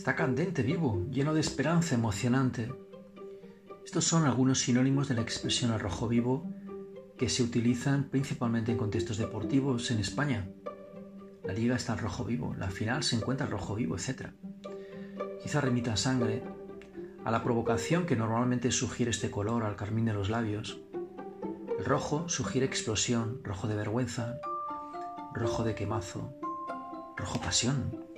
Está candente, vivo, lleno de esperanza, emocionante. Estos son algunos sinónimos de la expresión al rojo vivo que se utilizan principalmente en contextos deportivos en España. La liga está al rojo vivo, la final se encuentra al rojo vivo, etc. Quizá remita a sangre, a la provocación que normalmente sugiere este color al carmín de los labios. El rojo sugiere explosión, rojo de vergüenza, rojo de quemazo, rojo pasión.